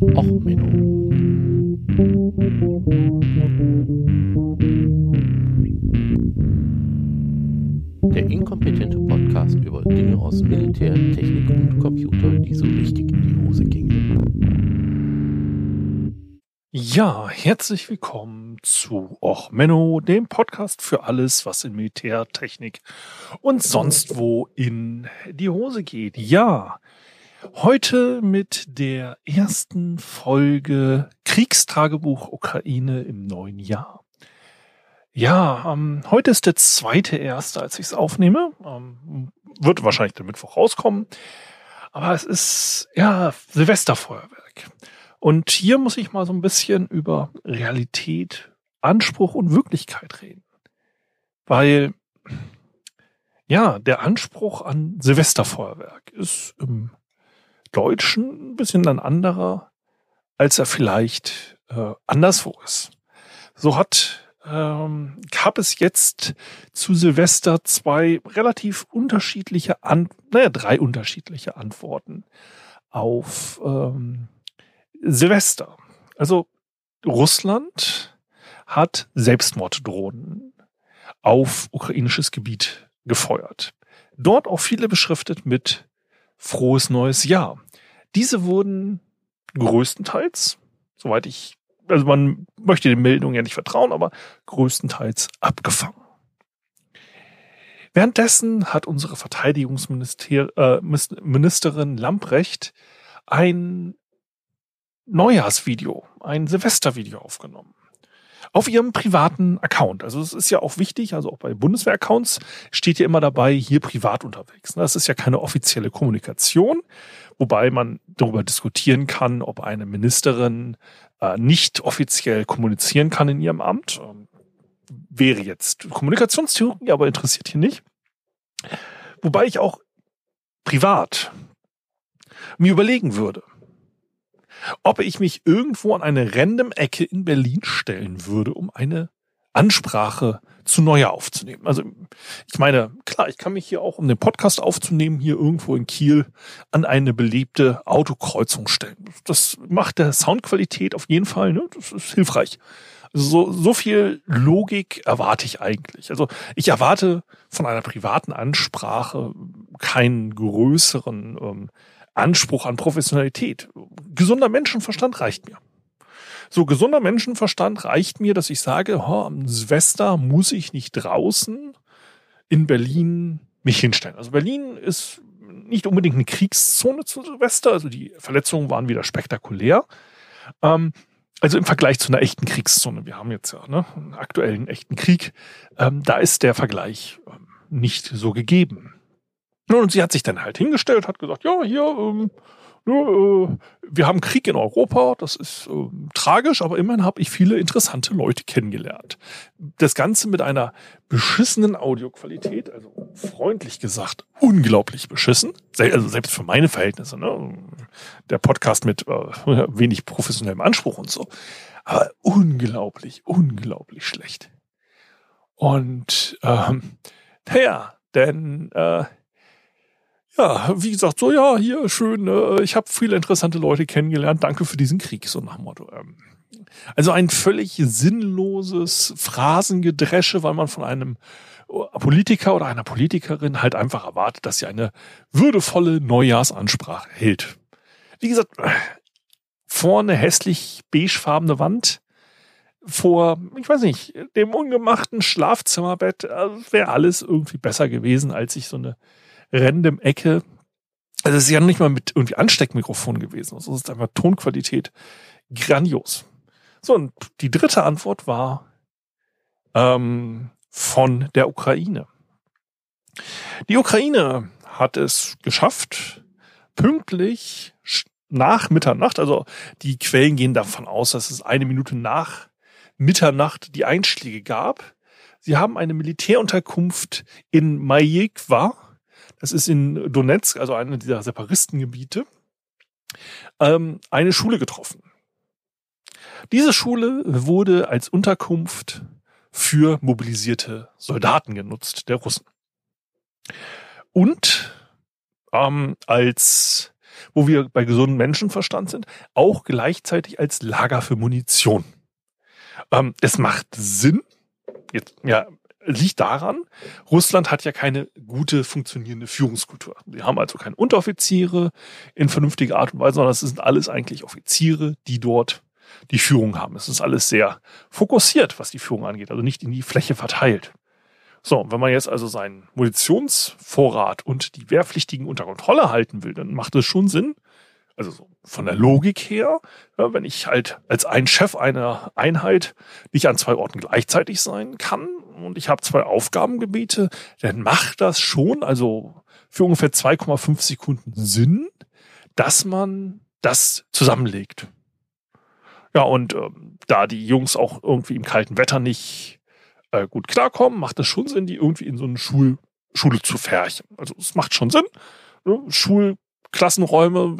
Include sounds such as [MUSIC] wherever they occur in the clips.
Och, Menno. Der inkompetente Podcast über Dinge aus Militär, Technik und Computer, die so richtig in die Hose gingen. Ja, herzlich willkommen zu Och Menno, dem Podcast für alles, was in Militär, Technik und sonst wo in die Hose geht. Ja, heute mit der ersten Folge Kriegstagebuch Ukraine im neuen Jahr. Ja, ähm, heute ist der zweite erste, als ich es aufnehme. Ähm, wird wahrscheinlich der Mittwoch rauskommen. Aber es ist ja Silvesterfeuerwerk. Und hier muss ich mal so ein bisschen über Realität, Anspruch und Wirklichkeit reden. Weil, ja, der Anspruch an Silvesterfeuerwerk ist im Deutschen ein bisschen ein anderer, als er vielleicht äh, anderswo ist. So hat ähm, gab es jetzt zu Silvester zwei relativ unterschiedliche, An naja, drei unterschiedliche Antworten auf ähm, Silvester. Also Russland hat Selbstmorddrohnen auf ukrainisches Gebiet gefeuert. Dort auch viele beschriftet mit frohes neues Jahr. Diese wurden größtenteils, soweit ich, also man möchte den Meldungen ja nicht vertrauen, aber größtenteils abgefangen. Währenddessen hat unsere Verteidigungsministerin äh, Lamprecht ein Neujahrsvideo, ein Silvestervideo aufgenommen. Auf ihrem privaten Account. Also es ist ja auch wichtig, also auch bei Bundeswehr-Accounts steht ja immer dabei, hier privat unterwegs. Das ist ja keine offizielle Kommunikation, wobei man darüber diskutieren kann, ob eine Ministerin äh, nicht offiziell kommunizieren kann in ihrem Amt. Ähm, wäre jetzt Kommunikationstheorie, aber interessiert hier nicht. Wobei ich auch privat mir überlegen würde, ob ich mich irgendwo an eine random Ecke in Berlin stellen würde, um eine Ansprache zu Neujahr aufzunehmen. Also ich meine, klar, ich kann mich hier auch, um den Podcast aufzunehmen, hier irgendwo in Kiel an eine belebte Autokreuzung stellen. Das macht der Soundqualität auf jeden Fall, ne? das ist hilfreich. Also so, so viel Logik erwarte ich eigentlich. Also ich erwarte von einer privaten Ansprache keinen größeren ähm, Anspruch an Professionalität. Gesunder Menschenverstand reicht mir. So gesunder Menschenverstand reicht mir, dass ich sage, oh, am Silvester muss ich nicht draußen in Berlin mich hinstellen. Also Berlin ist nicht unbedingt eine Kriegszone zu Silvester, also die Verletzungen waren wieder spektakulär. Ähm, also im Vergleich zu einer echten Kriegszone, wir haben jetzt ja ne, einen aktuellen echten Krieg, ähm, da ist der Vergleich ähm, nicht so gegeben. Und sie hat sich dann halt hingestellt, hat gesagt, ja, hier, ähm, ja, äh, wir haben Krieg in Europa, das ist äh, tragisch, aber immerhin habe ich viele interessante Leute kennengelernt. Das Ganze mit einer beschissenen Audioqualität, also freundlich gesagt, unglaublich beschissen. Also selbst für meine Verhältnisse, ne? Der Podcast mit äh, wenig professionellem Anspruch und so. Aber unglaublich, unglaublich schlecht. Und ähm, naja, denn äh, ja, wie gesagt, so ja, hier schön, äh, ich habe viele interessante Leute kennengelernt, danke für diesen Krieg, so nach dem Motto. Ähm. Also ein völlig sinnloses Phrasengedresche, weil man von einem Politiker oder einer Politikerin halt einfach erwartet, dass sie eine würdevolle Neujahrsansprache hält. Wie gesagt, vorne hässlich beigefarbene Wand, vor, ich weiß nicht, dem ungemachten Schlafzimmerbett, äh, wäre alles irgendwie besser gewesen, als sich so eine random Ecke. Also es ist ja nicht mal mit irgendwie Ansteckmikrofon gewesen. Also es ist einfach Tonqualität grandios. So, und die dritte Antwort war ähm, von der Ukraine. Die Ukraine hat es geschafft, pünktlich nach Mitternacht, also die Quellen gehen davon aus, dass es eine Minute nach Mitternacht die Einschläge gab. Sie haben eine Militärunterkunft in Majekwa, das ist in Donetsk, also eine dieser Separistengebiete, ähm, eine Schule getroffen. Diese Schule wurde als Unterkunft für mobilisierte Soldaten genutzt, der Russen. Und ähm, als wo wir bei gesundem Menschenverstand sind, auch gleichzeitig als Lager für Munition. Ähm, es macht Sinn, jetzt, ja, liegt daran, Russland hat ja keine gute funktionierende Führungskultur. Sie haben also keine Unteroffiziere in vernünftiger Art und Weise, sondern es sind alles eigentlich Offiziere, die dort die Führung haben. Es ist alles sehr fokussiert, was die Führung angeht, also nicht in die Fläche verteilt. So, wenn man jetzt also seinen Munitionsvorrat und die Wehrpflichtigen unter Kontrolle halten will, dann macht es schon Sinn, also so von der Logik her, ja, wenn ich halt als ein Chef einer Einheit nicht an zwei Orten gleichzeitig sein kann und ich habe zwei Aufgabengebiete, dann macht das schon, also für ungefähr 2,5 Sekunden Sinn, dass man das zusammenlegt. Ja, und ähm, da die Jungs auch irgendwie im kalten Wetter nicht äh, gut klarkommen, macht es schon Sinn, die irgendwie in so eine Schul Schule zu färchen. Also es macht schon Sinn. Ne? Schulklassenräume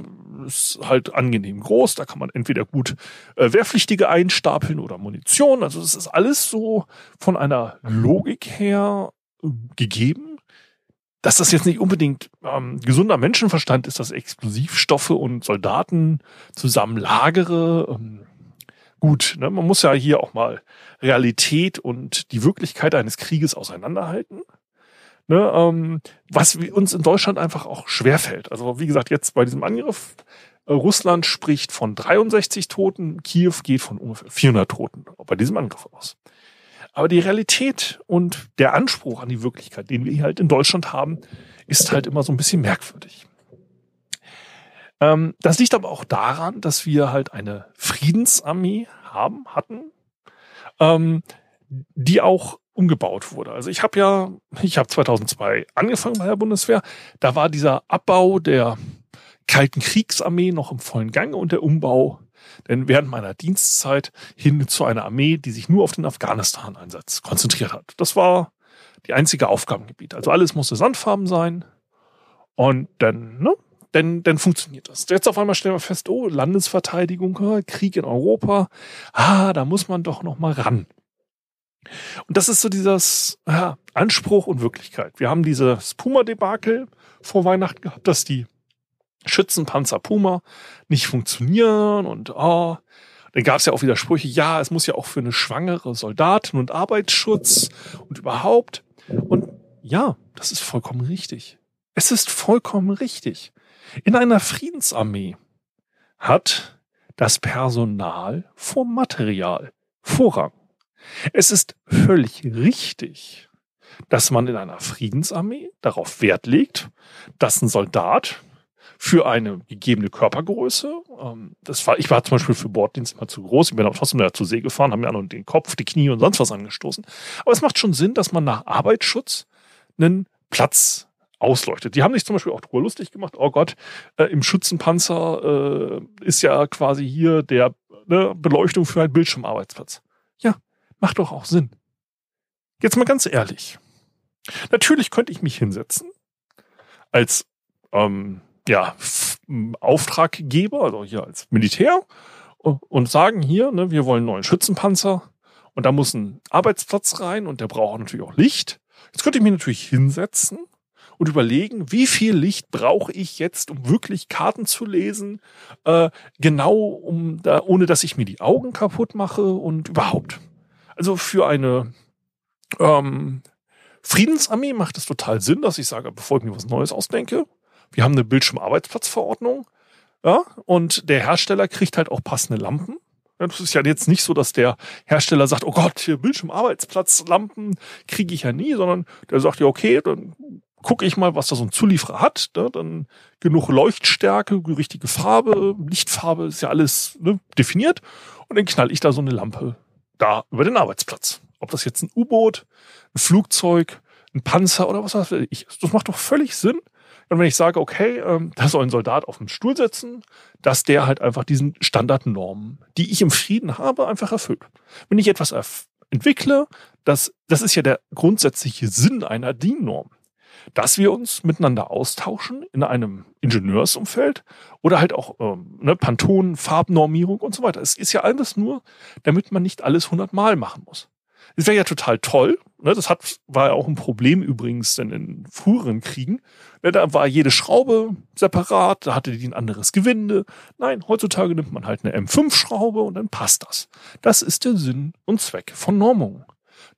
ist halt angenehm groß. Da kann man entweder gut äh, Wehrpflichtige einstapeln oder Munition. Also es ist alles so von einer Logik her äh, gegeben. Dass das jetzt nicht unbedingt ähm, gesunder Menschenverstand ist, dass Explosivstoffe und Soldaten zusammen lagere. Ähm, gut, ne? man muss ja hier auch mal Realität und die Wirklichkeit eines Krieges auseinanderhalten. Ne, ähm, was uns in Deutschland einfach auch schwerfällt. Also wie gesagt, jetzt bei diesem Angriff, äh, Russland spricht von 63 Toten, Kiew geht von ungefähr 400 Toten bei diesem Angriff aus. Aber die Realität und der Anspruch an die Wirklichkeit, den wir hier halt in Deutschland haben, ist halt immer so ein bisschen merkwürdig. Ähm, das liegt aber auch daran, dass wir halt eine Friedensarmee haben, hatten, ähm, die auch umgebaut wurde. Also ich habe ja, ich habe 2002 angefangen bei der Bundeswehr. Da war dieser Abbau der Kalten Kriegsarmee noch im vollen Gange und der Umbau denn während meiner Dienstzeit hin zu einer Armee, die sich nur auf den Afghanistan-Einsatz konzentriert hat. Das war die einzige Aufgabengebiet. Also alles musste sandfarben sein und dann, ne, dann, dann funktioniert das. Jetzt auf einmal stellen wir fest, oh, Landesverteidigung, Krieg in Europa, ah, da muss man doch noch mal ran. Und das ist so dieses ja, Anspruch und Wirklichkeit. Wir haben dieses Puma-Debakel vor Weihnachten gehabt, dass die Schützenpanzer Puma nicht funktionieren und oh, dann gab es ja auch wieder Sprüche, ja, es muss ja auch für eine schwangere Soldatin und Arbeitsschutz und überhaupt. Und ja, das ist vollkommen richtig. Es ist vollkommen richtig. In einer Friedensarmee hat das Personal vor Material Vorrang. Es ist völlig richtig, dass man in einer Friedensarmee darauf Wert legt, dass ein Soldat für eine gegebene Körpergröße. Ähm, das war, ich war zum Beispiel für Borddienst immer zu groß. Ich bin aber trotzdem zur See gefahren, haben mir an den Kopf, die Knie und sonst was angestoßen. Aber es macht schon Sinn, dass man nach Arbeitsschutz einen Platz ausleuchtet. Die haben sich zum Beispiel auch drüber lustig gemacht. Oh Gott, äh, im Schützenpanzer äh, ist ja quasi hier der ne, Beleuchtung für einen Bildschirmarbeitsplatz. Ja, macht doch auch Sinn. Jetzt mal ganz ehrlich. Natürlich könnte ich mich hinsetzen als ähm, ja, Auftraggeber, also hier als Militär, und sagen hier, ne, wir wollen einen neuen Schützenpanzer und da muss ein Arbeitsplatz rein und der braucht natürlich auch Licht. Jetzt könnte ich mich natürlich hinsetzen und überlegen, wie viel Licht brauche ich jetzt, um wirklich Karten zu lesen, äh, genau um da, ohne dass ich mir die Augen kaputt mache und überhaupt. Also für eine ähm, Friedensarmee macht es total Sinn, dass ich sage, bevor ich mir was Neues ausdenke, wir haben eine Bildschirmarbeitsplatzverordnung, ja, und der Hersteller kriegt halt auch passende Lampen. Das ist ja jetzt nicht so, dass der Hersteller sagt, oh Gott, hier Bildschirmarbeitsplatzlampen kriege ich ja nie, sondern der sagt ja, okay, dann gucke ich mal, was da so ein Zulieferer hat. Ne? Dann genug Leuchtstärke, richtige Farbe, Lichtfarbe, ist ja alles ne, definiert. Und dann knall ich da so eine Lampe da über den Arbeitsplatz. Ob das jetzt ein U-Boot, ein Flugzeug, ein Panzer oder was weiß ich. Das macht doch völlig Sinn, und wenn ich sage, okay, ähm, da soll ein Soldat auf dem Stuhl sitzen, dass der halt einfach diesen Standardnormen, die ich im Frieden habe, einfach erfüllt. Wenn ich etwas entwickle, das, das ist ja der grundsätzliche Sinn einer DIN-Norm, dass wir uns miteinander austauschen in einem Ingenieursumfeld oder halt auch ähm, ne, Pantone, Farbnormierung und so weiter. Es ist ja alles nur, damit man nicht alles hundertmal machen muss. Es wäre ja total toll, Ne, das hat, war ja auch ein Problem übrigens denn in früheren Kriegen. Ne, da war jede Schraube separat, da hatte die ein anderes Gewinde. Nein, heutzutage nimmt man halt eine M5-Schraube und dann passt das. Das ist der Sinn und Zweck von Normungen.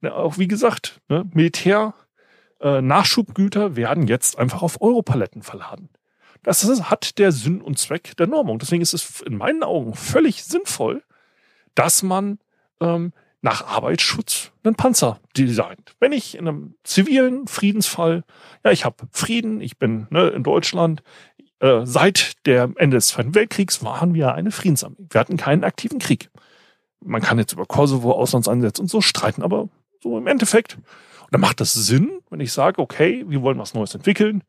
Ne, auch wie gesagt, ne, Militär, äh, Nachschubgüter werden jetzt einfach auf Europaletten verladen. Das hat der Sinn und Zweck der Normung. Deswegen ist es in meinen Augen völlig sinnvoll, dass man ähm, nach Arbeitsschutz einen Panzer designt. Wenn ich in einem zivilen Friedensfall, ja, ich habe Frieden, ich bin ne, in Deutschland, äh, seit der Ende des Zweiten Weltkriegs waren wir eine Friedensarmee. Wir hatten keinen aktiven Krieg. Man kann jetzt über Kosovo, Auslandseinsätze und so streiten, aber so im Endeffekt, dann macht das Sinn, wenn ich sage, okay, wir wollen was Neues entwickeln.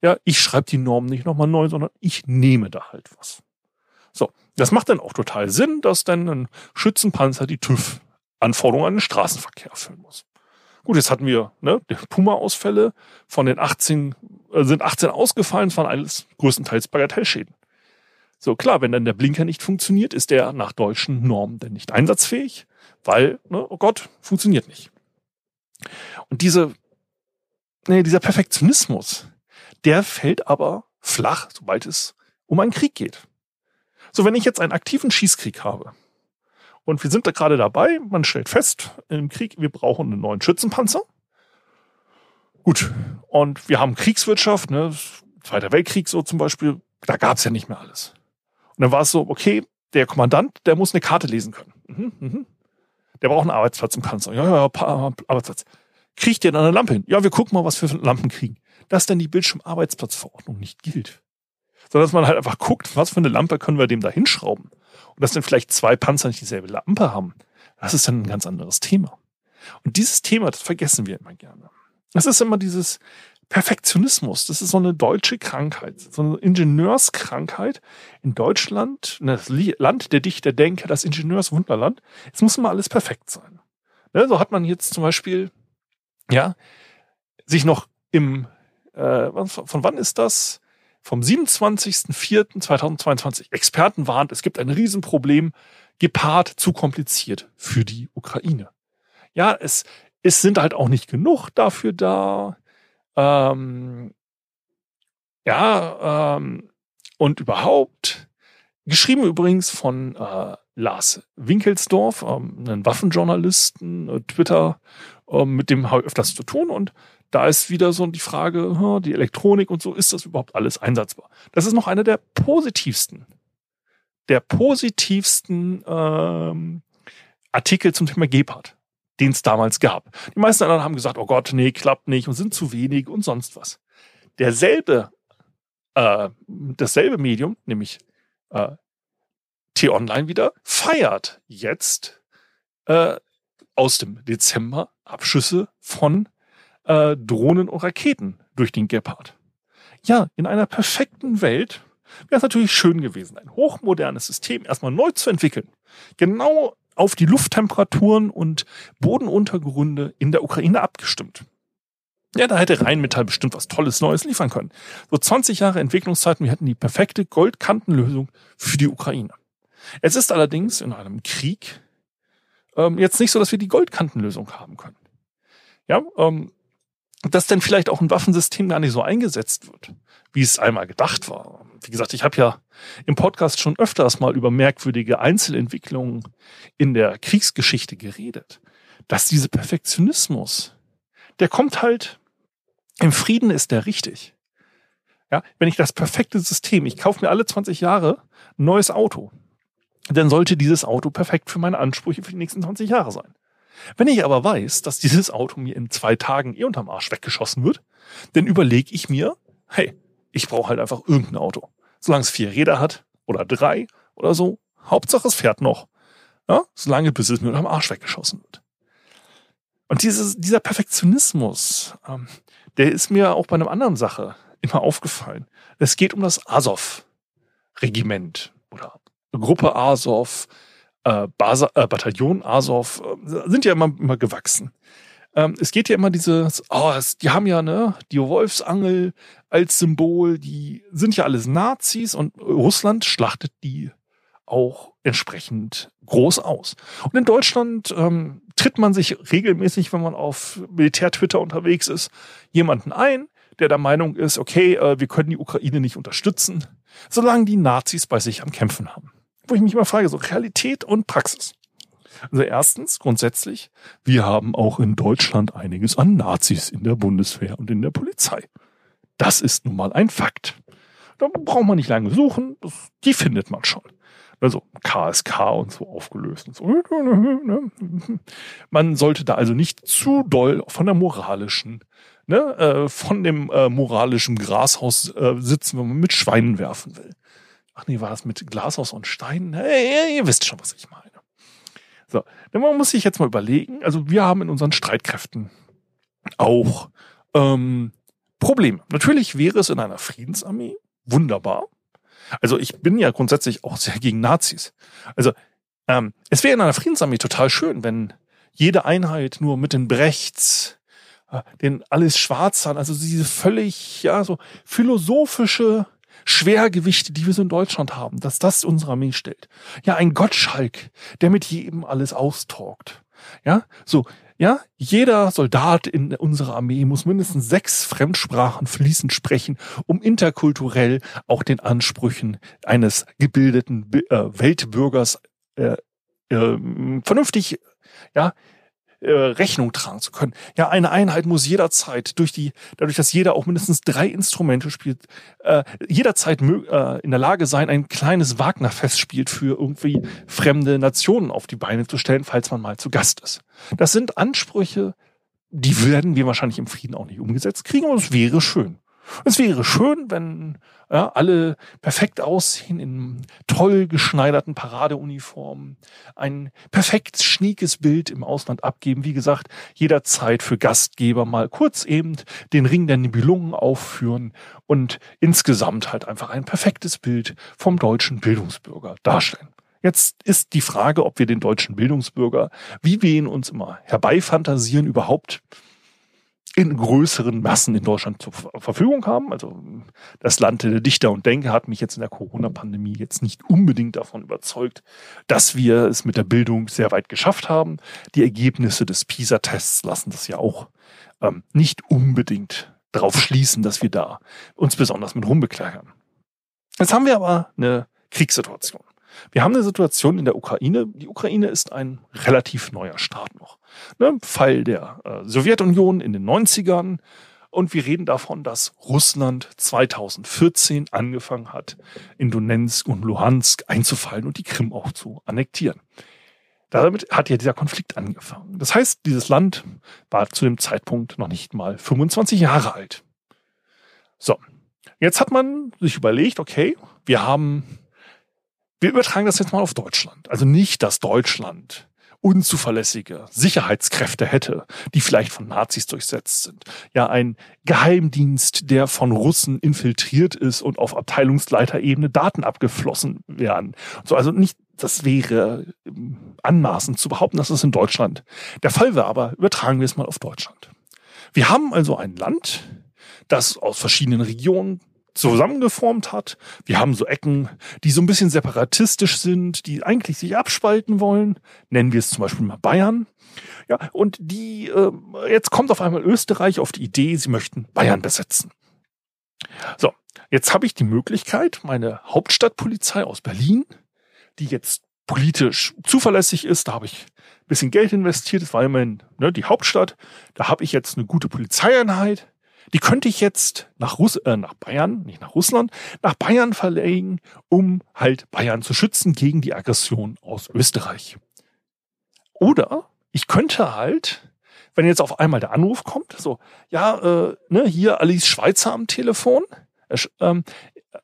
Ja, ich schreibe die Normen nicht nochmal neu, sondern ich nehme da halt was. So, das macht dann auch total Sinn, dass dann ein Schützenpanzer die TÜV Anforderungen an den Straßenverkehr erfüllen muss. Gut, jetzt hatten wir ne, die Puma-Ausfälle. Von den 18 äh, sind 18 ausgefallen, es waren alles größtenteils Bagatellschäden. So klar, wenn dann der Blinker nicht funktioniert, ist der nach deutschen Normen denn nicht einsatzfähig, weil, ne, oh Gott, funktioniert nicht. Und diese, nee, dieser Perfektionismus, der fällt aber flach, sobald es um einen Krieg geht. So, wenn ich jetzt einen aktiven Schießkrieg habe, und wir sind da gerade dabei. Man stellt fest, im Krieg, wir brauchen einen neuen Schützenpanzer. Gut. Und wir haben Kriegswirtschaft, ne? Zweiter Weltkrieg so zum Beispiel. Da gab es ja nicht mehr alles. Und dann war es so, okay, der Kommandant, der muss eine Karte lesen können. Mhm, mhm. Der braucht einen Arbeitsplatz im Panzer. Ja, ja, Arbeitsplatz. Kriegt der dann eine Lampe hin? Ja, wir gucken mal, was wir für Lampen kriegen. Dass dann die Bildschirmarbeitsplatzverordnung nicht gilt. Sondern dass man halt einfach guckt, was für eine Lampe können wir dem da hinschrauben und dass dann vielleicht zwei Panzer nicht dieselbe Lampe haben, das ist dann ein ganz anderes Thema. Und dieses Thema, das vergessen wir immer gerne. Das ist immer dieses Perfektionismus. Das ist so eine deutsche Krankheit, so eine Ingenieurskrankheit in Deutschland, das Land der Dichter, Denker, das Ingenieurswunderland. Es muss immer alles perfekt sein. Ne, so hat man jetzt zum Beispiel, ja, sich noch im, äh, von wann ist das? vom 27.04.2022. Experten warnt, es gibt ein Riesenproblem, gepaart zu kompliziert für die Ukraine. Ja, es, es sind halt auch nicht genug dafür da. Ähm, ja, ähm, und überhaupt, geschrieben übrigens von äh, Lars Winkelsdorf, ähm, einen Waffenjournalisten, äh, Twitter, äh, mit dem habe ich öfters zu tun und da ist wieder so die Frage, die Elektronik und so, ist das überhaupt alles einsatzbar? Das ist noch einer der positivsten, der positivsten ähm, Artikel zum Thema Gepard, den es damals gab. Die meisten anderen haben gesagt, oh Gott, nee, klappt nicht und sind zu wenig und sonst was. Derselbe, äh, dasselbe Medium, nämlich äh, T-Online wieder, feiert jetzt äh, aus dem Dezember Abschüsse von äh, Drohnen und Raketen durch den Gepard. Ja, in einer perfekten Welt wäre es natürlich schön gewesen, ein hochmodernes System erstmal neu zu entwickeln. Genau auf die Lufttemperaturen und Bodenuntergründe in der Ukraine abgestimmt. Ja, da hätte Rheinmetall bestimmt was Tolles Neues liefern können. So 20 Jahre Entwicklungszeit und wir hätten die perfekte Goldkantenlösung für die Ukraine. Es ist allerdings in einem Krieg ähm, jetzt nicht so, dass wir die Goldkantenlösung haben können. Ja, ähm, dass denn vielleicht auch ein Waffensystem gar nicht so eingesetzt wird, wie es einmal gedacht war. Wie gesagt, ich habe ja im Podcast schon öfters mal über merkwürdige Einzelentwicklungen in der Kriegsgeschichte geredet. Dass dieser Perfektionismus, der kommt halt, im Frieden ist der richtig. Ja, wenn ich das perfekte System, ich kaufe mir alle 20 Jahre ein neues Auto, dann sollte dieses Auto perfekt für meine Ansprüche für die nächsten 20 Jahre sein. Wenn ich aber weiß, dass dieses Auto mir in zwei Tagen eh unterm Arsch weggeschossen wird, dann überlege ich mir, hey, ich brauche halt einfach irgendein Auto. Solange es vier Räder hat oder drei oder so, Hauptsache es fährt noch. Ja, solange bis es mir unterm Arsch weggeschossen wird. Und dieses, dieser Perfektionismus, ähm, der ist mir auch bei einer anderen Sache immer aufgefallen. Es geht um das Azov-Regiment oder Gruppe Azov, äh, Basa, äh, Bataillon Azov äh, sind ja immer, immer gewachsen. Ähm, es geht ja immer dieses, oh, es, die haben ja ne, die Wolfsangel als Symbol, die sind ja alles Nazis und Russland schlachtet die auch entsprechend groß aus. Und in Deutschland ähm, tritt man sich regelmäßig, wenn man auf Militär-Twitter unterwegs ist, jemanden ein, der der Meinung ist, okay, äh, wir können die Ukraine nicht unterstützen, solange die Nazis bei sich am Kämpfen haben. Wo ich mich immer frage, so Realität und Praxis. Also erstens, grundsätzlich, wir haben auch in Deutschland einiges an Nazis in der Bundeswehr und in der Polizei. Das ist nun mal ein Fakt. Da braucht man nicht lange suchen, das, die findet man schon. Also KSK und so aufgelöst und so. Man sollte da also nicht zu doll von der moralischen, ne, äh, von dem äh, moralischen Grashaus äh, sitzen, wenn man mit Schweinen werfen will. Ach nee, war das mit Glashaus und Steinen? Hey, ihr wisst schon, was ich meine. So, man muss sich jetzt mal überlegen, also wir haben in unseren Streitkräften auch ähm, Probleme. Natürlich wäre es in einer Friedensarmee wunderbar. Also ich bin ja grundsätzlich auch sehr gegen Nazis. Also ähm, es wäre in einer Friedensarmee total schön, wenn jede Einheit nur mit den Brechts, äh, den alles Schwarzern, also diese völlig, ja, so philosophische Schwergewichte, die wir so in Deutschland haben, dass das unsere Armee stellt. Ja, ein Gottschalk, der mit jedem alles austalkt. Ja, so, ja, jeder Soldat in unserer Armee muss mindestens sechs Fremdsprachen fließend sprechen, um interkulturell auch den Ansprüchen eines gebildeten äh, Weltbürgers äh, äh, vernünftig ja, äh, Rechnung tragen zu können. Ja, eine Einheit muss jederzeit durch die, dadurch, dass jeder auch mindestens drei Instrumente spielt, äh, jederzeit äh, in der Lage sein, ein kleines Wagner-Fest spielt für irgendwie fremde Nationen auf die Beine zu stellen, falls man mal zu Gast ist. Das sind Ansprüche, die werden wir wahrscheinlich im Frieden auch nicht umgesetzt kriegen, aber es wäre schön. Es wäre schön, wenn ja, alle perfekt aussehen in toll geschneiderten Paradeuniformen, ein perfekt schniekes Bild im Ausland abgeben. Wie gesagt, jederzeit für Gastgeber mal kurz eben den Ring der Nibelungen aufführen und insgesamt halt einfach ein perfektes Bild vom deutschen Bildungsbürger darstellen. Jetzt ist die Frage, ob wir den deutschen Bildungsbürger, wie wir ihn uns immer herbeifantasieren, überhaupt in größeren Massen in Deutschland zur Verfügung haben. Also das Land der Dichter und Denker hat mich jetzt in der Corona-Pandemie jetzt nicht unbedingt davon überzeugt, dass wir es mit der Bildung sehr weit geschafft haben. Die Ergebnisse des PISA-Tests lassen das ja auch ähm, nicht unbedingt darauf schließen, dass wir da uns besonders mit rumbekleckern. Jetzt haben wir aber eine Kriegssituation. Wir haben eine Situation in der Ukraine. Die Ukraine ist ein relativ neuer Staat noch. Ne? Fall der äh, Sowjetunion in den 90ern. Und wir reden davon, dass Russland 2014 angefangen hat, in Donetsk und Luhansk einzufallen und die Krim auch zu annektieren. Damit hat ja dieser Konflikt angefangen. Das heißt, dieses Land war zu dem Zeitpunkt noch nicht mal 25 Jahre alt. So, jetzt hat man sich überlegt, okay, wir haben wir übertragen das jetzt mal auf Deutschland. Also nicht, dass Deutschland unzuverlässige Sicherheitskräfte hätte, die vielleicht von Nazis durchsetzt sind. Ja, ein Geheimdienst, der von Russen infiltriert ist und auf Abteilungsleiterebene Daten abgeflossen werden. So, also nicht, das wäre ähm, anmaßend zu behaupten, dass es in Deutschland der Fall wäre, aber übertragen wir es mal auf Deutschland. Wir haben also ein Land, das aus verschiedenen Regionen zusammengeformt hat. Wir haben so Ecken, die so ein bisschen separatistisch sind, die eigentlich sich abspalten wollen. Nennen wir es zum Beispiel mal Bayern. Ja, und die, äh, jetzt kommt auf einmal Österreich auf die Idee, sie möchten Bayern besetzen. So, jetzt habe ich die Möglichkeit, meine Hauptstadtpolizei aus Berlin, die jetzt politisch zuverlässig ist, da habe ich ein bisschen Geld investiert, das war immerhin ne, die Hauptstadt, da habe ich jetzt eine gute Polizeieinheit, die könnte ich jetzt nach, Russ äh, nach Bayern, nicht nach Russland, nach Bayern verlegen, um halt Bayern zu schützen gegen die Aggression aus Österreich. Oder ich könnte halt, wenn jetzt auf einmal der Anruf kommt, so, ja, äh, ne, hier Alice Schweizer am Telefon, äh, ähm,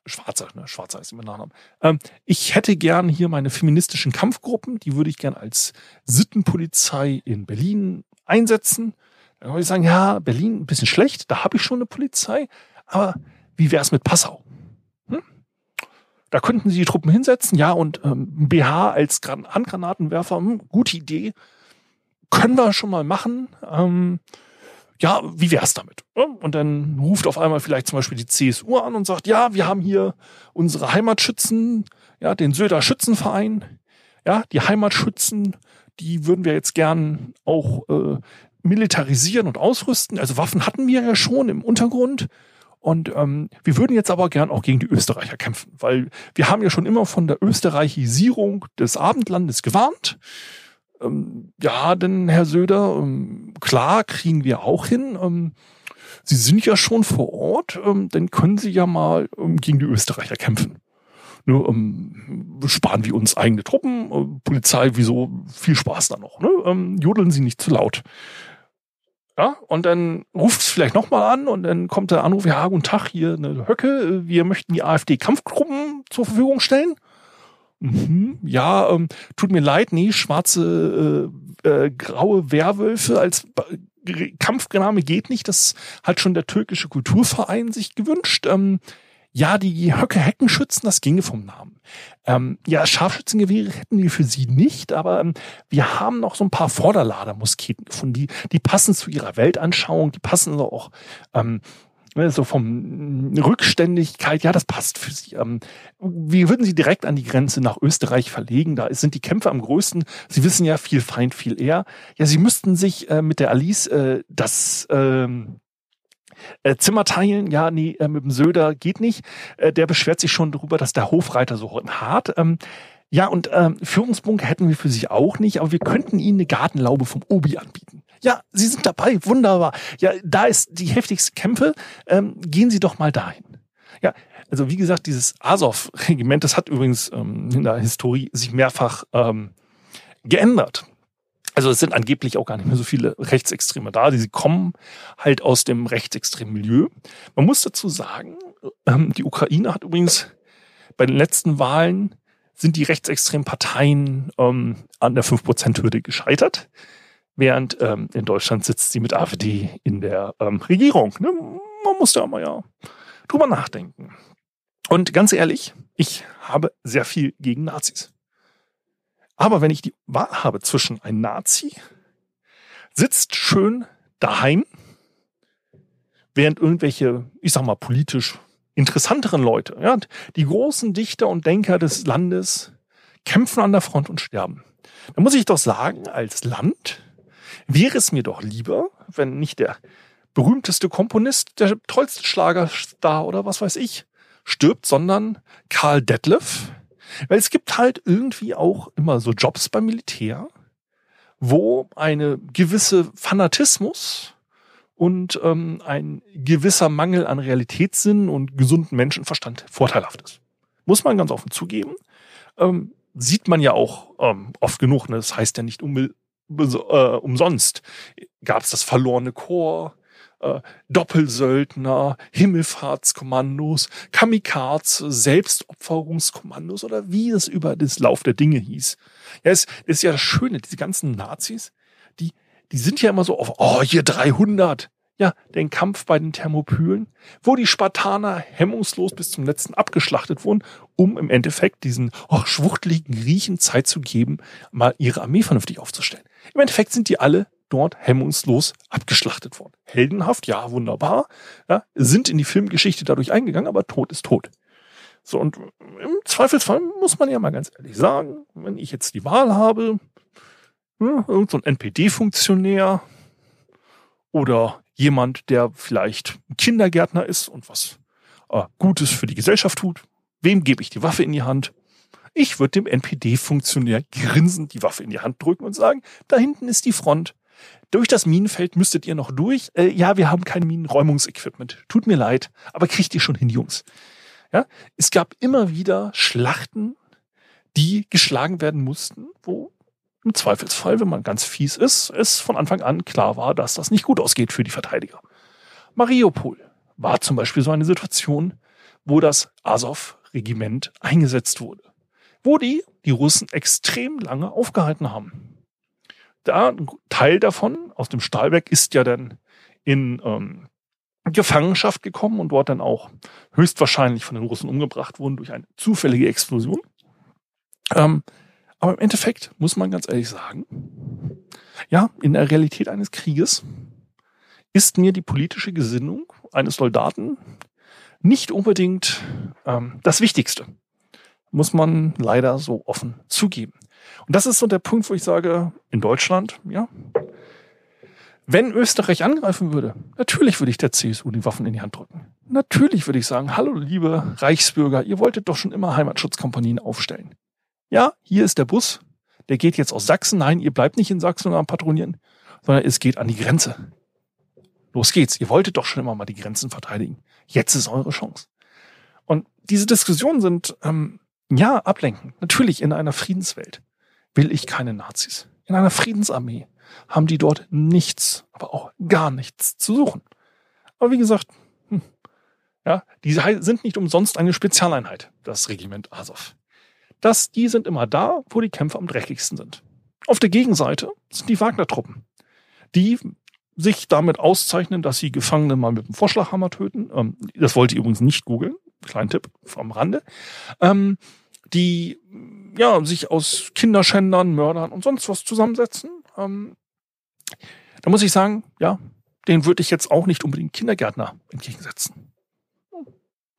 Schwarzer, ne, Schwarzer ist immer Nachname. Ähm, ich hätte gern hier meine feministischen Kampfgruppen, die würde ich gern als Sittenpolizei in Berlin einsetzen. Dann würde ich sagen, ja, Berlin ein bisschen schlecht, da habe ich schon eine Polizei, aber wie wäre es mit Passau? Hm? Da könnten Sie die Truppen hinsetzen, ja, und ähm, BH als Handgranatenwerfer, hm, gute Idee. Können wir schon mal machen. Ähm, ja, wie wär's damit? Und dann ruft auf einmal vielleicht zum Beispiel die CSU an und sagt, ja, wir haben hier unsere Heimatschützen, ja, den Söder Schützenverein, ja, die Heimatschützen, die würden wir jetzt gern auch äh, militarisieren und ausrüsten. Also Waffen hatten wir ja schon im Untergrund. Und ähm, wir würden jetzt aber gern auch gegen die Österreicher kämpfen, weil wir haben ja schon immer von der Österreichisierung des Abendlandes gewarnt. Ähm, ja, denn Herr Söder, ähm, klar kriegen wir auch hin. Ähm, Sie sind ja schon vor Ort, ähm, dann können Sie ja mal ähm, gegen die Österreicher kämpfen. Ne, ähm, sparen wir uns eigene Truppen, äh, Polizei, wieso viel Spaß da noch. Ne? Ähm, jodeln Sie nicht zu laut. Ja, und dann ruft es vielleicht nochmal an und dann kommt der Anruf, ja, guten Tag, hier eine Höcke, wir möchten die AfD-Kampfgruppen zur Verfügung stellen. Mhm, ja, ähm, tut mir leid, nee, schwarze, äh, äh, graue Werwölfe als Kampfname geht nicht. Das hat schon der türkische Kulturverein sich gewünscht. Ähm, ja, die Höcke-Heckenschützen, das ginge vom Namen. Ähm, ja, Scharfschützengewehre hätten wir für sie nicht, aber ähm, wir haben noch so ein paar Vorderlader-Musketen gefunden, die, die passen zu ihrer Weltanschauung, die passen so auch ähm, ne, so vom Rückständigkeit, ja, das passt für sie. Ähm, wir würden sie direkt an die Grenze nach Österreich verlegen. Da sind die Kämpfe am größten. Sie wissen ja, viel Feind, viel eher. Ja, sie müssten sich äh, mit der Alice äh, das ähm, äh, Zimmer teilen, ja, nee, äh, mit dem Söder geht nicht. Äh, der beschwert sich schon darüber, dass der Hofreiter so hart. Ähm, ja, und ähm, Führungsbunker hätten wir für Sie auch nicht, aber wir könnten Ihnen eine Gartenlaube vom Obi anbieten. Ja, Sie sind dabei, wunderbar. Ja, da ist die heftigste Kämpfe. Ähm, gehen Sie doch mal dahin. Ja, also wie gesagt, dieses Azov-Regiment, das hat übrigens ähm, in der Historie sich mehrfach ähm, geändert. Also es sind angeblich auch gar nicht mehr so viele Rechtsextreme da. Sie kommen halt aus dem rechtsextremen Milieu. Man muss dazu sagen, ähm, die Ukraine hat übrigens bei den letzten Wahlen sind die rechtsextremen Parteien ähm, an der 5%-Hürde gescheitert, während ähm, in Deutschland sitzt sie mit AfD in der Regierung. Ne? Man muss da mal ja drüber nachdenken. Und ganz ehrlich, ich habe sehr viel gegen Nazis. Aber wenn ich die Wahl habe zwischen ein Nazi, sitzt schön daheim, während irgendwelche, ich sag mal, politisch interessanteren Leute, ja, die großen Dichter und Denker des Landes kämpfen an der Front und sterben. Da muss ich doch sagen, als Land wäre es mir doch lieber, wenn nicht der berühmteste Komponist, der tollste Schlagerstar oder was weiß ich, stirbt, sondern Karl Detlef, weil es gibt halt irgendwie auch immer so Jobs beim Militär, wo eine gewisse Fanatismus und ähm, ein gewisser Mangel an Realitätssinn und gesunden Menschenverstand vorteilhaft ist. Muss man ganz offen zugeben. Ähm, sieht man ja auch ähm, oft genug. Ne? Das heißt ja nicht um, äh, umsonst. Gab es das verlorene Chor, äh, Doppelsöldner, Himmelfahrtskommandos, Kamikaze, Selbstopferungskommandos oder wie es über das Lauf der Dinge hieß. Ja, es ist ja das Schöne, diese ganzen Nazis, die, die sind ja immer so auf, oh, hier 300. Ja, den Kampf bei den Thermopylen, wo die Spartaner hemmungslos bis zum letzten abgeschlachtet wurden, um im Endeffekt diesen oh, schwuchteligen Griechen Zeit zu geben, mal ihre Armee vernünftig aufzustellen. Im Endeffekt sind die alle dort hemmungslos abgeschlachtet worden. Heldenhaft, ja, wunderbar, ja, sind in die Filmgeschichte dadurch eingegangen, aber Tod ist tot. So, und im Zweifelsfall muss man ja mal ganz ehrlich sagen, wenn ich jetzt die Wahl habe, ja, irgend so ein NPD-Funktionär oder jemand, der vielleicht Kindergärtner ist und was äh, Gutes für die Gesellschaft tut, wem gebe ich die Waffe in die Hand? Ich würde dem NPD-Funktionär grinsend die Waffe in die Hand drücken und sagen, da hinten ist die Front. Durch das Minenfeld müsstet ihr noch durch. Äh, ja, wir haben kein Minenräumungsequipment. Tut mir leid, aber kriegt ihr schon hin, Jungs. Ja, es gab immer wieder Schlachten, die geschlagen werden mussten, wo im Zweifelsfall, wenn man ganz fies ist, es von Anfang an klar war, dass das nicht gut ausgeht für die Verteidiger. Mariupol war zum Beispiel so eine Situation, wo das Azov-Regiment eingesetzt wurde, wo die die Russen extrem lange aufgehalten haben da ein Teil davon aus dem Stahlwerk ist ja dann in ähm, Gefangenschaft gekommen und dort dann auch höchstwahrscheinlich von den Russen umgebracht worden durch eine zufällige Explosion. Ähm, aber im Endeffekt muss man ganz ehrlich sagen, ja, in der Realität eines Krieges ist mir die politische Gesinnung eines Soldaten nicht unbedingt ähm, das Wichtigste. Muss man leider so offen zugeben. Und das ist so der Punkt, wo ich sage, in Deutschland, ja, wenn Österreich angreifen würde, natürlich würde ich der CSU die Waffen in die Hand drücken. Natürlich würde ich sagen, hallo liebe Reichsbürger, ihr wolltet doch schon immer Heimatschutzkompanien aufstellen. Ja, hier ist der Bus, der geht jetzt aus Sachsen. Nein, ihr bleibt nicht in Sachsen am Patrouillieren, sondern es geht an die Grenze. Los geht's. Ihr wolltet doch schon immer mal die Grenzen verteidigen. Jetzt ist eure Chance. Und diese Diskussionen sind, ähm, ja, ablenkend. Natürlich in einer Friedenswelt will ich keine Nazis. In einer Friedensarmee haben die dort nichts, aber auch gar nichts zu suchen. Aber wie gesagt, hm, ja, die sind nicht umsonst eine Spezialeinheit, das Regiment Azov. Das, die sind immer da, wo die Kämpfe am dreckigsten sind. Auf der Gegenseite sind die Wagner-Truppen, die sich damit auszeichnen, dass sie Gefangene mal mit dem Vorschlaghammer töten. Ähm, das wollte ihr übrigens nicht googeln. Kleinen Tipp vom Rande. Ähm, die ja, sich aus Kinderschändern, Mördern und sonst was zusammensetzen. Ähm, da muss ich sagen, ja, den würde ich jetzt auch nicht unbedingt Kindergärtner entgegensetzen.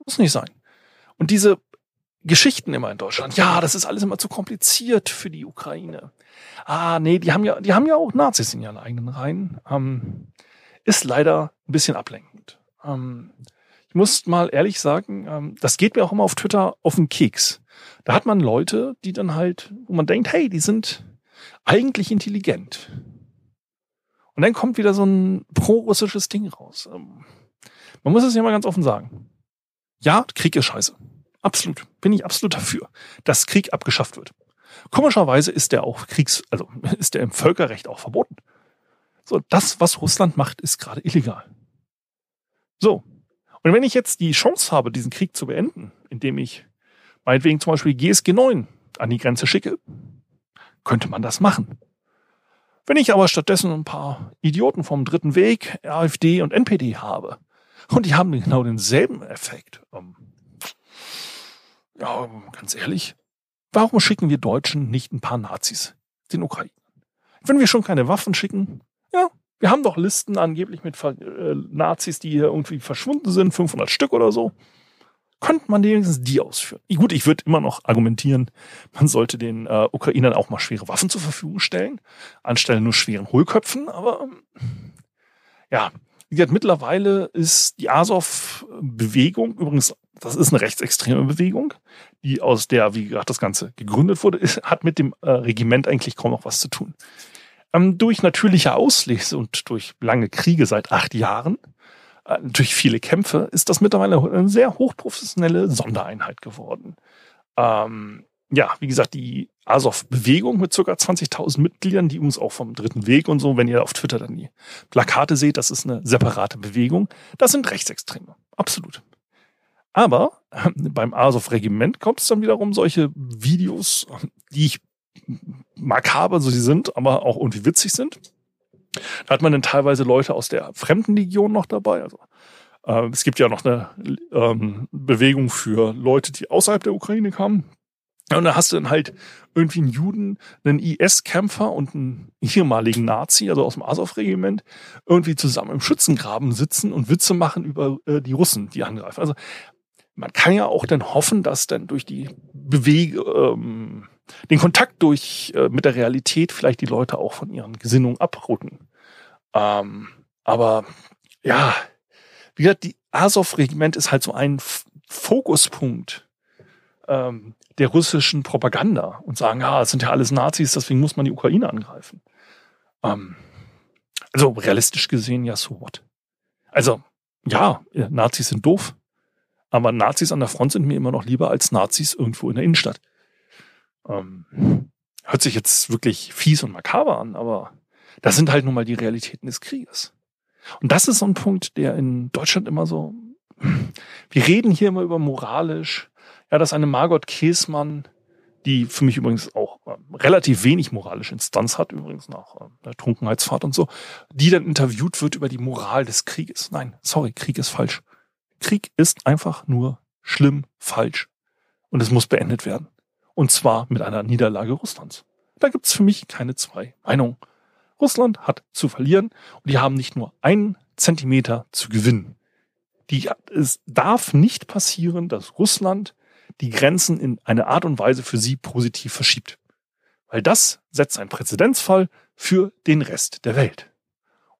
Muss nicht sein. Und diese Geschichten immer in Deutschland, ja, das ist alles immer zu kompliziert für die Ukraine. Ah, nee, die haben ja, die haben ja auch Nazis in ihren eigenen Reihen. Ähm, ist leider ein bisschen ablenkend. Ähm, ich muss mal ehrlich sagen, ähm, das geht mir auch immer auf Twitter auf den Keks. Da hat man Leute, die dann halt, wo man denkt, hey, die sind eigentlich intelligent. Und dann kommt wieder so ein pro-russisches Ding raus. Ähm, man muss es ja mal ganz offen sagen. Ja, Krieg ist scheiße. Absolut. Bin ich absolut dafür, dass Krieg abgeschafft wird. Komischerweise ist der auch Kriegs, also [LAUGHS] ist der im Völkerrecht auch verboten. So, das, was Russland macht, ist gerade illegal. So. Und wenn ich jetzt die Chance habe, diesen Krieg zu beenden, indem ich meinetwegen zum Beispiel GSG 9 an die Grenze schicke, könnte man das machen. Wenn ich aber stattdessen ein paar Idioten vom dritten Weg, AfD und NPD habe, und die haben genau denselben Effekt, ähm, ja, ganz ehrlich, warum schicken wir Deutschen nicht ein paar Nazis den Ukraine? Wenn wir schon keine Waffen schicken, wir haben doch Listen angeblich mit äh, Nazis, die hier irgendwie verschwunden sind, 500 Stück oder so könnte man wenigstens die ausführen. Gut, ich würde immer noch argumentieren, man sollte den äh, Ukrainern auch mal schwere Waffen zur Verfügung stellen, anstelle nur schweren Hohlköpfen, aber ähm, ja, wie gesagt, mittlerweile ist die Azov-Bewegung, übrigens, das ist eine rechtsextreme Bewegung, die aus der, wie gesagt, das Ganze gegründet wurde, ist, hat mit dem äh, Regiment eigentlich kaum noch was zu tun. Ähm, durch natürliche Auslese und durch lange Kriege seit acht Jahren äh, durch viele Kämpfe, ist das mittlerweile eine sehr hochprofessionelle Sondereinheit geworden. Ähm, ja, wie gesagt, die Azov-Bewegung mit ca. 20.000 Mitgliedern, die uns auch vom Dritten Weg und so, wenn ihr auf Twitter dann die Plakate seht, das ist eine separate Bewegung. Das sind Rechtsextreme. Absolut. Aber äh, beim Azov-Regiment kommt es dann wiederum solche Videos, die ich makaber, so sie sind, aber auch irgendwie witzig sind. Da hat man dann teilweise Leute aus der Fremdenlegion noch dabei. Also äh, es gibt ja noch eine ähm, Bewegung für Leute, die außerhalb der Ukraine kamen. Und da hast du dann halt irgendwie einen Juden, einen IS-Kämpfer und einen ehemaligen Nazi, also aus dem Azov-Regiment, irgendwie zusammen im Schützengraben sitzen und Witze machen über äh, die Russen, die angreifen. Also man kann ja auch dann hoffen, dass dann durch die Bewegung, ähm, den Kontakt durch äh, mit der Realität vielleicht die Leute auch von ihren Gesinnungen abrücken. Ähm, aber ja, wie gesagt, die Azov-Regiment ist halt so ein F Fokuspunkt ähm, der russischen Propaganda und sagen, ja, es sind ja alles Nazis, deswegen muss man die Ukraine angreifen. Ähm, also realistisch gesehen, ja, so what? Also, ja, Nazis sind doof, aber Nazis an der Front sind mir immer noch lieber als Nazis irgendwo in der Innenstadt. Ähm, hört sich jetzt wirklich fies und makaber an, aber das sind halt nun mal die Realitäten des Krieges. Und das ist so ein Punkt, der in Deutschland immer so, wir reden hier immer über moralisch, ja, dass eine Margot Käsmann, die für mich übrigens auch äh, relativ wenig moralische Instanz hat, übrigens nach äh, der Trunkenheitsfahrt und so, die dann interviewt wird über die Moral des Krieges. Nein, sorry, Krieg ist falsch. Krieg ist einfach nur schlimm, falsch. Und es muss beendet werden. Und zwar mit einer Niederlage Russlands. Da gibt's für mich keine zwei Meinungen. Russland hat zu verlieren und die haben nicht nur ein Zentimeter zu gewinnen. Die, es darf nicht passieren, dass Russland die Grenzen in eine Art und Weise für sie positiv verschiebt. Weil das setzt einen Präzedenzfall für den Rest der Welt.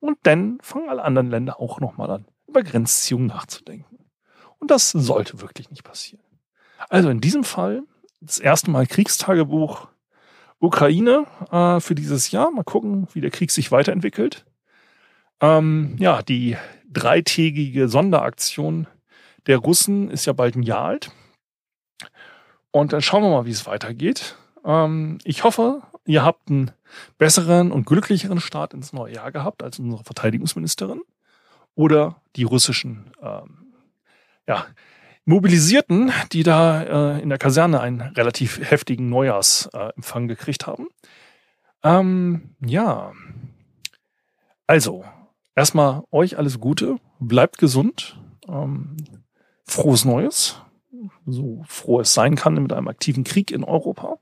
Und dann fangen alle anderen Länder auch nochmal an, über Grenzziehungen nachzudenken. Und das sollte wirklich nicht passieren. Also in diesem Fall das erste Mal Kriegstagebuch Ukraine äh, für dieses Jahr. Mal gucken, wie der Krieg sich weiterentwickelt. Ähm, ja, die dreitägige Sonderaktion der Russen ist ja bald ein Jahr alt. Und dann schauen wir mal, wie es weitergeht. Ähm, ich hoffe, ihr habt einen besseren und glücklicheren Start ins neue Jahr gehabt als unsere Verteidigungsministerin oder die russischen ähm, ja, Mobilisierten, die da äh, in der Kaserne einen relativ heftigen Neujahrsempfang gekriegt haben. Ähm, ja, also erstmal euch alles Gute, bleibt gesund, ähm, frohes Neues, so froh es sein kann mit einem aktiven Krieg in Europa.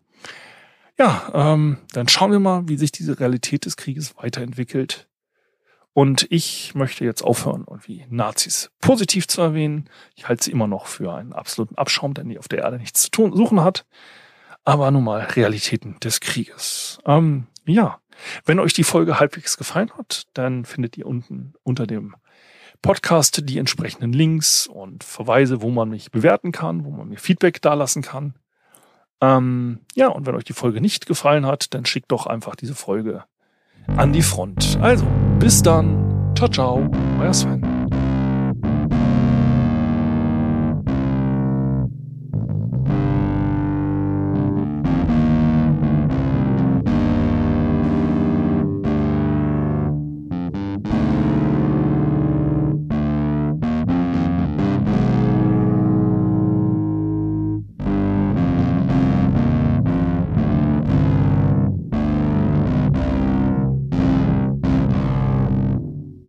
Ja, ähm, dann schauen wir mal, wie sich diese Realität des Krieges weiterentwickelt. Und ich möchte jetzt aufhören, irgendwie Nazis positiv zu erwähnen. Ich halte sie immer noch für einen absoluten Abschaum, der nie auf der Erde nichts zu tun, suchen hat. Aber nun mal Realitäten des Krieges. Ähm, ja, wenn euch die Folge halbwegs gefallen hat, dann findet ihr unten unter dem Podcast die entsprechenden Links und Verweise, wo man mich bewerten kann, wo man mir Feedback dalassen kann. Ähm, ja, und wenn euch die Folge nicht gefallen hat, dann schickt doch einfach diese Folge an die Front. Also, bis dann. Ciao, ciao. Euer Sven.